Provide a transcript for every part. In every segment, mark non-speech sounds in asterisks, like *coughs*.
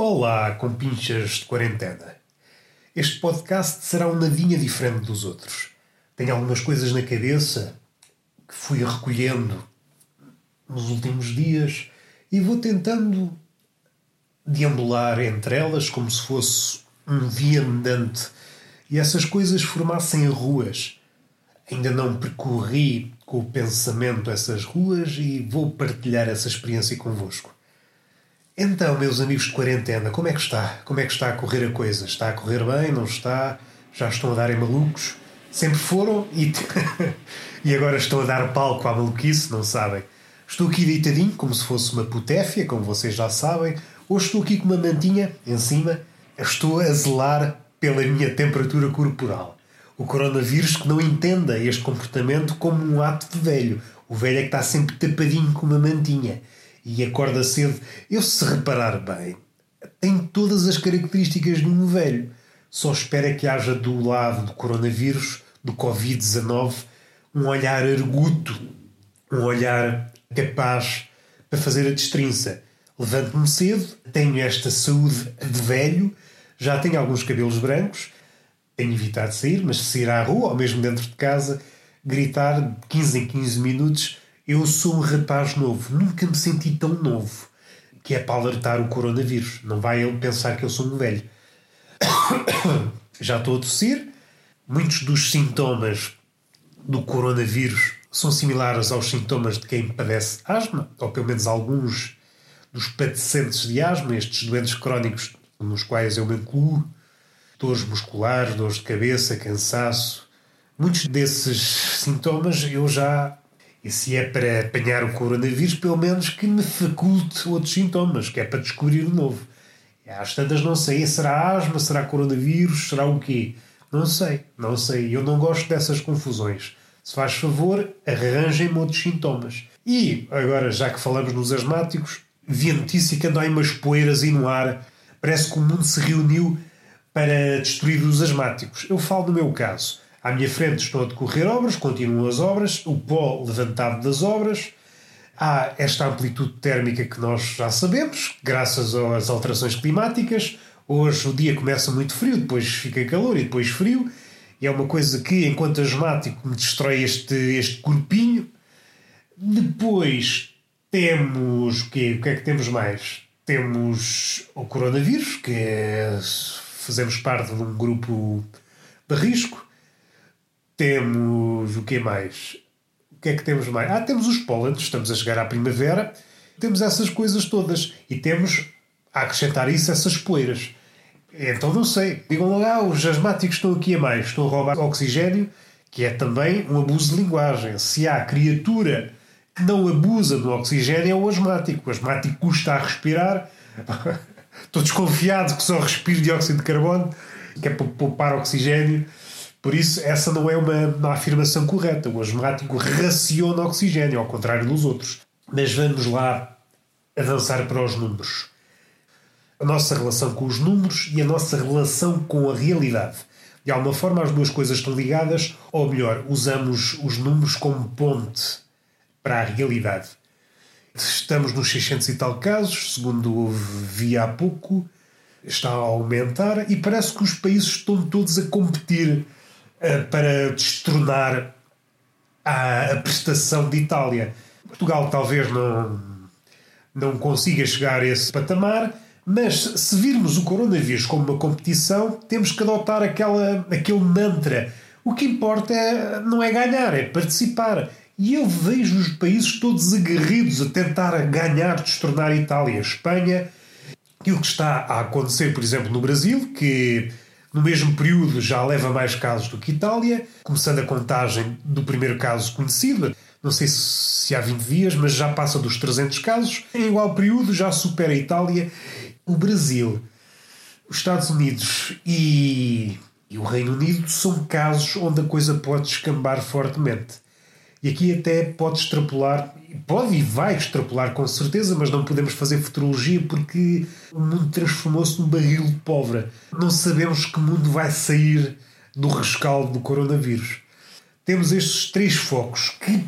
Olá, compinchas de quarentena. Este podcast será um nadinha diferente dos outros. Tenho algumas coisas na cabeça que fui recolhendo nos últimos dias e vou tentando deambular entre elas como se fosse um viandante e essas coisas formassem ruas. Ainda não percorri com o pensamento essas ruas e vou partilhar essa experiência convosco. Então, meus amigos de quarentena, como é que está? Como é que está a correr a coisa? Está a correr bem? Não está? Já estão a dar em malucos? Sempre foram e, *laughs* e agora estão a dar palco à maluquice, não sabem? Estou aqui deitadinho, como se fosse uma putéfia, como vocês já sabem, ou estou aqui com uma mantinha em cima, estou a zelar pela minha temperatura corporal. O coronavírus que não entenda este comportamento como um ato de velho. O velho é que está sempre tapadinho com uma mantinha e acorda cedo. Eu, se reparar bem, tem todas as características de um velho. Só espera que haja do lado do coronavírus, do Covid-19, um olhar arguto, um olhar capaz para fazer a destrinça. Levanto-me cedo, tenho esta saúde de velho, já tenho alguns cabelos brancos, tenho evitado sair, mas se sair à rua ou mesmo dentro de casa, gritar de 15 em 15 minutos eu sou um rapaz novo, nunca me senti tão novo, que é para alertar o coronavírus. Não vai ele pensar que eu sou um velho. *coughs* Já estou a tossir. Muitos dos sintomas do coronavírus são similares aos sintomas de quem padece asma, ou pelo menos alguns dos padecentes de asma, estes doentes crónicos nos quais eu me incluo, dores musculares, dores de cabeça, cansaço. Muitos desses sintomas eu já e se é para apanhar o coronavírus, pelo menos que me faculte outros sintomas, que é para descobrir o novo. E às tantas não sei, será asma, será coronavírus, será o quê? Não sei, não sei. Eu não gosto dessas confusões. Se faz favor, arranjem-me outros sintomas. E, agora, já que falamos nos asmáticos, vi a notícia que andam aí umas poeiras aí no ar. Parece que o mundo se reuniu para destruir os asmáticos. Eu falo no meu caso. À minha frente estão a decorrer obras, continuam as obras, o pó levantado das obras. Há esta amplitude térmica que nós já sabemos, graças às alterações climáticas. Hoje o dia começa muito frio, depois fica calor e depois frio. E é uma coisa que, enquanto asmático, me destrói este, este corpinho. Depois temos o quê? O que é que temos mais? Temos o coronavírus, que é, fazemos parte de um grupo de risco. Temos o que mais? O que é que temos mais? Ah, temos os pólenes, estamos a chegar à primavera. Temos essas coisas todas. E temos, a acrescentar isso, essas poeiras. Então não sei. Digam lá, ah, os asmáticos estão aqui a mais. Estão a roubar oxigênio, que é também um abuso de linguagem. Se há criatura que não abusa do oxigênio, é o asmático. O asmático custa a respirar. *laughs* Estou desconfiado que só respiro dióxido de carbono, que é para poupar oxigênio. Por isso, essa não é uma, uma afirmação correta. O asmático raciona oxigênio, ao contrário dos outros. Mas vamos lá avançar para os números. A nossa relação com os números e a nossa relação com a realidade. De alguma forma, as duas coisas estão ligadas, ou melhor, usamos os números como ponte para a realidade. Estamos nos 600 e tal casos, segundo vi há pouco, está a aumentar e parece que os países estão todos a competir para destronar a, a prestação de Itália. Portugal talvez não, não consiga chegar a esse patamar, mas se virmos o coronavírus como uma competição, temos que adotar aquela, aquele mantra. O que importa é, não é ganhar, é participar. E eu vejo os países todos aguerridos a tentar ganhar, destornar Itália, Espanha. Aquilo que está a acontecer, por exemplo, no Brasil, que no mesmo período já leva mais casos do que Itália, começando a contagem do primeiro caso conhecido, não sei se há 20 dias, mas já passa dos 300 casos. Em igual período já supera a Itália, o Brasil, os Estados Unidos e, e o Reino Unido são casos onde a coisa pode escambar fortemente. E aqui até pode extrapolar, pode e vai extrapolar com certeza, mas não podemos fazer futurologia porque o mundo transformou-se num barril de pólvora. Não sabemos que mundo vai sair do rescaldo do coronavírus. Temos estes três focos que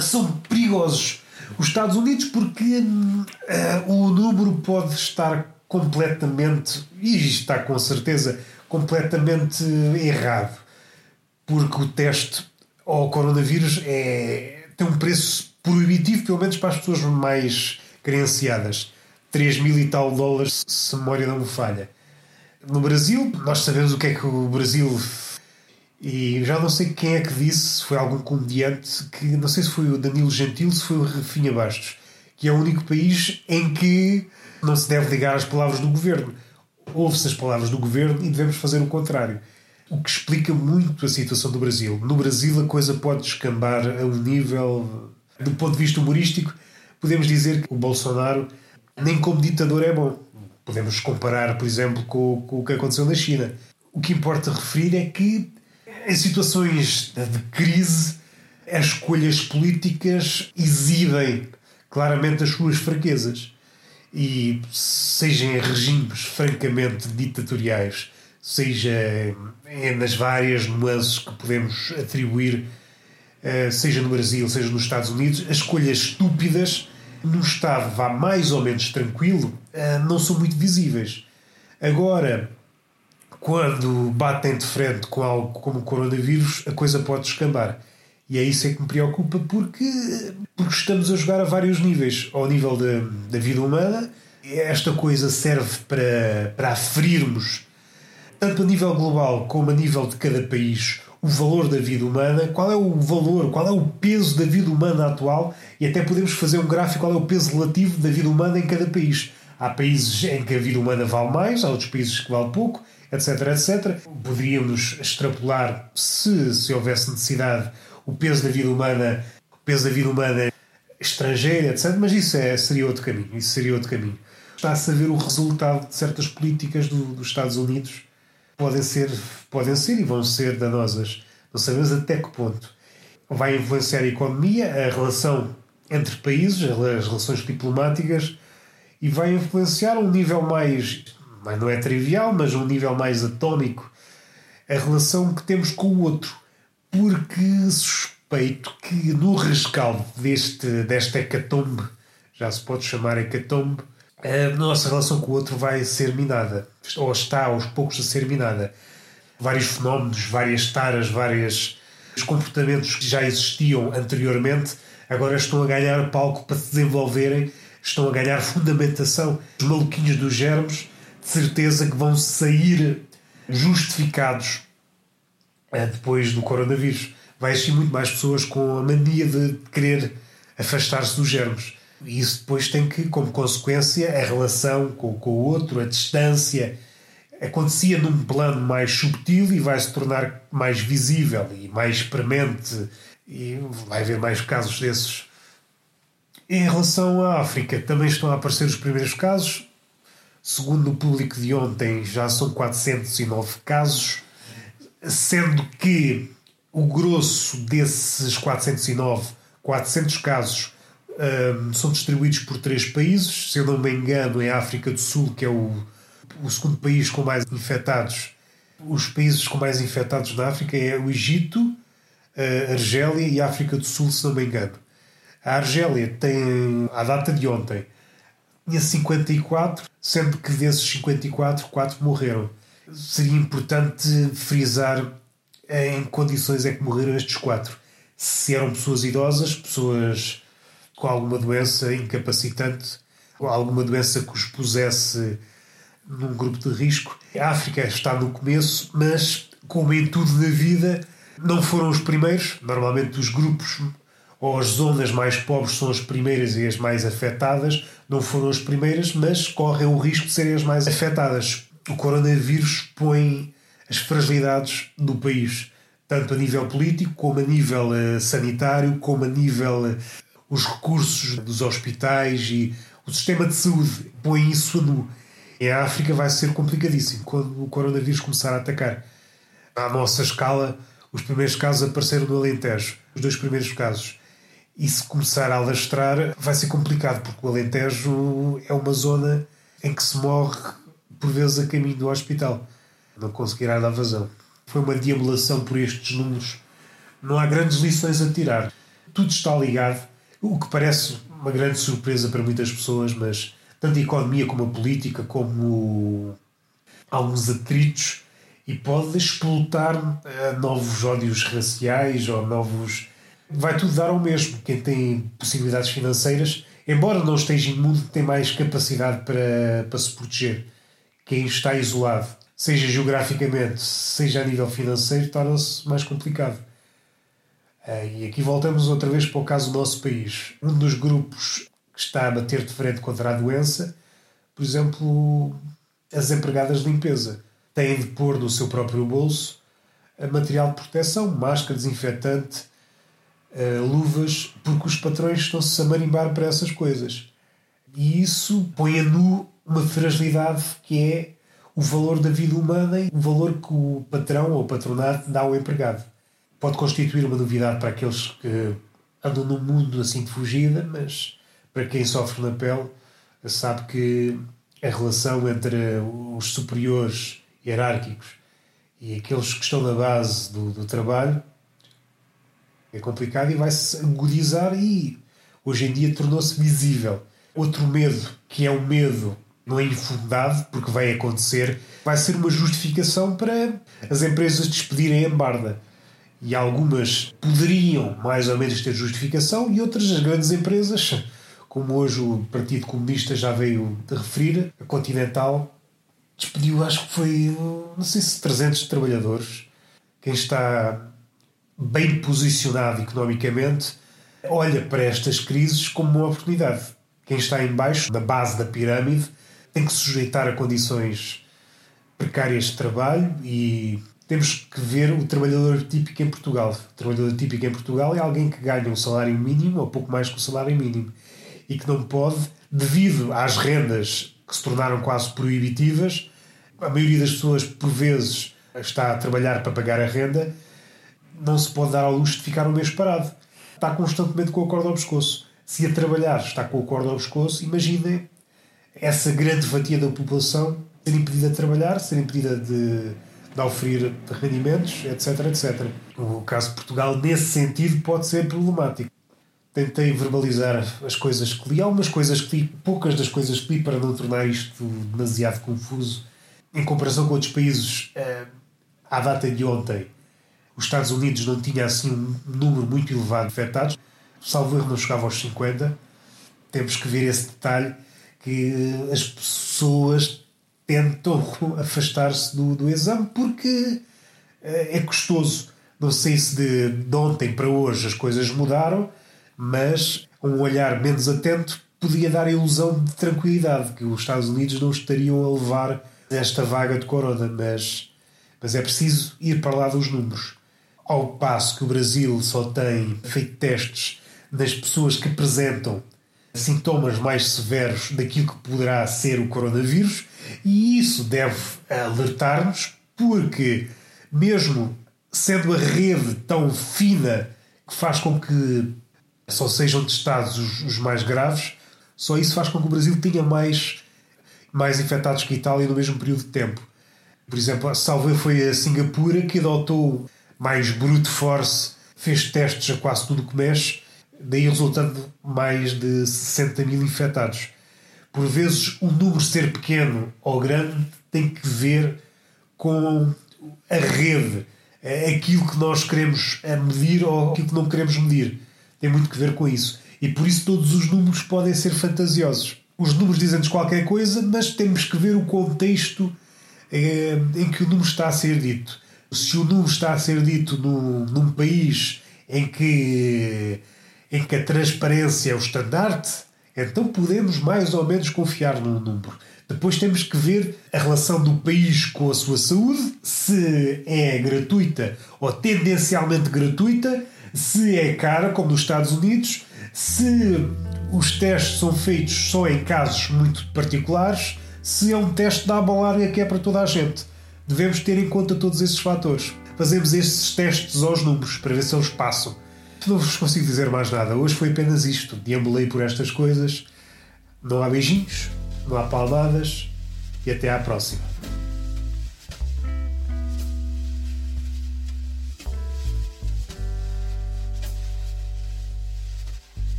são perigosos. Os Estados Unidos, porque uh, o número pode estar completamente, e está com certeza completamente errado, porque o teste ao coronavírus é, tem um preço proibitivo, pelo menos para as pessoas mais credenciadas. 3 mil e tal dólares, se a memória não me falha. No Brasil, nós sabemos o que é que o Brasil. E já não sei quem é que disse, se foi algum comediante, que não sei se foi o Danilo Gentil, se foi o Rafinha Bastos, que é o único país em que não se deve ligar às palavras do governo. Ouve-se as palavras do governo e devemos fazer o contrário. O que explica muito a situação do Brasil. No Brasil, a coisa pode descambar a um nível. Do ponto de vista humorístico, podemos dizer que o Bolsonaro, nem como ditador, é bom. Podemos comparar, por exemplo, com, com o que aconteceu na China. O que importa referir é que, em situações de crise, as escolhas políticas exibem claramente as suas fraquezas e seja em regimes francamente ditatoriais, seja nas várias nuances que podemos atribuir, eh, seja no Brasil, seja nos Estados Unidos, as escolhas estúpidas num estado vá mais ou menos tranquilo eh, não são muito visíveis. Agora, quando batem de frente com algo como o coronavírus, a coisa pode descambar. E é isso é que me preocupa porque, porque estamos a jogar a vários níveis. Ao nível da, da vida humana, esta coisa serve para, para aferirmos, tanto a nível global como a nível de cada país, o valor da vida humana, qual é o valor, qual é o peso da vida humana atual e até podemos fazer um gráfico qual é o peso relativo da vida humana em cada país. Há países em que a vida humana vale mais, há outros países que vale pouco, etc, etc. Poderíamos extrapolar, se, se houvesse necessidade, o peso da vida humana, o peso da vida humana estrangeira, etc. Mas isso é, seria outro caminho. Isso seria outro caminho. Está-se a ver o resultado de certas políticas do, dos Estados Unidos podem ser, podem ser e vão ser danosas. Não sabemos até que ponto. Vai influenciar a economia, a relação entre países, as relações diplomáticas e vai influenciar um nível mais, mas não é trivial, mas um nível mais atómico a relação que temos com o outro porque suspeito que no rescaldo deste, desta hecatombe, já se pode chamar hecatombe, a nossa relação com o outro vai ser minada, ou está aos poucos a ser minada. Vários fenómenos, várias taras, vários comportamentos que já existiam anteriormente, agora estão a ganhar palco para se desenvolverem, estão a ganhar *laughs* fundamentação. Os maluquinhos dos germes, de certeza que vão sair justificados é, depois do coronavírus. Vai existir muito mais pessoas com a mania de querer afastar-se dos germes. Isso depois tem que, como consequência, a relação com, com o outro, a distância, acontecia num plano mais subtil e vai se tornar mais visível e mais premente, e vai haver mais casos desses. Em relação à África, também estão a aparecer os primeiros casos. Segundo o público de ontem, já são 409 casos sendo que o grosso desses 409, 400 casos, um, são distribuídos por três países. Se eu não me engano, é a África do Sul, que é o, o segundo país com mais infectados. Os países com mais infectados na África é o Egito, a Argélia e a África do Sul, se não me engano. A Argélia tem, à data de ontem, tinha 54, sendo que desses 54, 4 morreram seria importante frisar em que condições é que morreram estes quatro. Se eram pessoas idosas, pessoas com alguma doença incapacitante, ou alguma doença que os pusesse num grupo de risco. A África está no começo, mas, como em tudo na vida, não foram os primeiros. Normalmente, os grupos ou as zonas mais pobres são as primeiras e as mais afetadas. Não foram as primeiras, mas correm o risco de serem as mais afetadas o coronavírus põe as fragilidades do país, tanto a nível político, como a nível uh, sanitário, como a nível os recursos dos hospitais e o sistema de saúde põe isso a nu. Em África vai ser complicadíssimo quando o coronavírus começar a atacar. À nossa escala, os primeiros casos apareceram no Alentejo, os dois primeiros casos. E se começar a alastrar, vai ser complicado, porque o Alentejo é uma zona em que se morre por vezes a caminho do hospital. Não conseguirá dar vazão. Foi uma deambulação por estes números. Não há grandes lições a tirar. Tudo está ligado, o que parece uma grande surpresa para muitas pessoas, mas tanto a economia como a política, como alguns atritos e pode explotar uh, novos ódios raciais ou novos. Vai tudo dar ao mesmo. Quem tem possibilidades financeiras, embora não esteja imune, tem mais capacidade para, para se proteger. Quem está isolado, seja geograficamente, seja a nível financeiro, torna-se mais complicado. Uh, e aqui voltamos outra vez para o caso do nosso país. Um dos grupos que está a bater de frente contra a doença, por exemplo, as empregadas de limpeza têm de pôr no seu próprio bolso material de proteção, máscara, desinfetante, eh, luvas, porque os patrões estão-se a marimbar para essas coisas. E isso põe a nu uma fragilidade que é o valor da vida humana e o valor que o patrão ou o patronato dá ao empregado. Pode constituir uma novidade para aqueles que andam num mundo assim de fugida, mas para quem sofre na pele sabe que a relação entre os superiores hierárquicos e aqueles que estão na base do, do trabalho é complicado e vai-se agudizar e hoje em dia tornou-se visível. Outro medo, que é o um medo não é infundado, porque vai acontecer, vai ser uma justificação para as empresas despedirem a barda. E algumas poderiam mais ou menos ter justificação, e outras, as grandes empresas, como hoje o Partido Comunista já veio de referir, a Continental despediu, acho que foi, não sei se 300 trabalhadores. Quem está bem posicionado economicamente olha para estas crises como uma oportunidade. Quem está em baixo, na base da pirâmide, tem que se sujeitar a condições precárias de trabalho e temos que ver o trabalhador típico em Portugal. O trabalhador típico em Portugal é alguém que ganha um salário mínimo ou pouco mais que o salário mínimo e que não pode, devido às rendas que se tornaram quase proibitivas, a maioria das pessoas, por vezes, está a trabalhar para pagar a renda, não se pode dar ao luxo de ficar um mês parado. Está constantemente com a corda ao pescoço. Se a trabalhar está com a corda ao pescoço, imaginem essa grande fatia da população ser impedida de trabalhar, ser impedida de, de oferir rendimentos, etc, etc. O caso de Portugal, nesse sentido, pode ser problemático tentei verbalizar as coisas que li. Há umas coisas que li, poucas das coisas que li, para não tornar isto demasiado confuso. Em comparação com outros países, eh, à data de ontem, os Estados Unidos não tinha assim um número muito elevado de infectados. Salvo erro, não chegava aos 50. Temos que ver esse detalhe que as pessoas tentam *laughs* afastar-se do, do exame porque eh, é custoso. Não sei se de, de ontem para hoje as coisas mudaram mas um olhar menos atento podia dar a ilusão de tranquilidade, que os Estados Unidos não estariam a levar esta vaga de corona, mas, mas é preciso ir para lá dos números. Ao passo que o Brasil só tem feito testes nas pessoas que apresentam sintomas mais severos daquilo que poderá ser o coronavírus, e isso deve alertar-nos, porque, mesmo sendo a rede tão fina que faz com que só sejam testados os, os, mais graves, só isso faz com que o Brasil tenha mais, mais infectados que a Itália no mesmo período de tempo. Por exemplo, a salve foi a Singapura que adotou mais brute force, fez testes a quase tudo que mexe, daí resultando mais de 60 mil infectados. Por vezes, o número ser pequeno ou grande tem que ver com a rede, aquilo que nós queremos medir ou aquilo que não queremos medir tem muito que ver com isso. E por isso todos os números podem ser fantasiosos. Os números dizem-nos qualquer coisa, mas temos que ver o contexto eh, em que o número está a ser dito. Se o número está a ser dito num, num país em que, em que a transparência é o estandarte, então podemos mais ou menos confiar no número. Depois temos que ver a relação do país com a sua saúde, se é gratuita ou tendencialmente gratuita, se é cara, como nos Estados Unidos, se os testes são feitos só em casos muito particulares, se é um teste da aba que é para toda a gente. Devemos ter em conta todos esses fatores. Fazemos esses testes aos números para ver se eles passam. Não vos consigo dizer mais nada. Hoje foi apenas isto. Deambulei por estas coisas. Não há beijinhos, não há palmadas e até à próxima.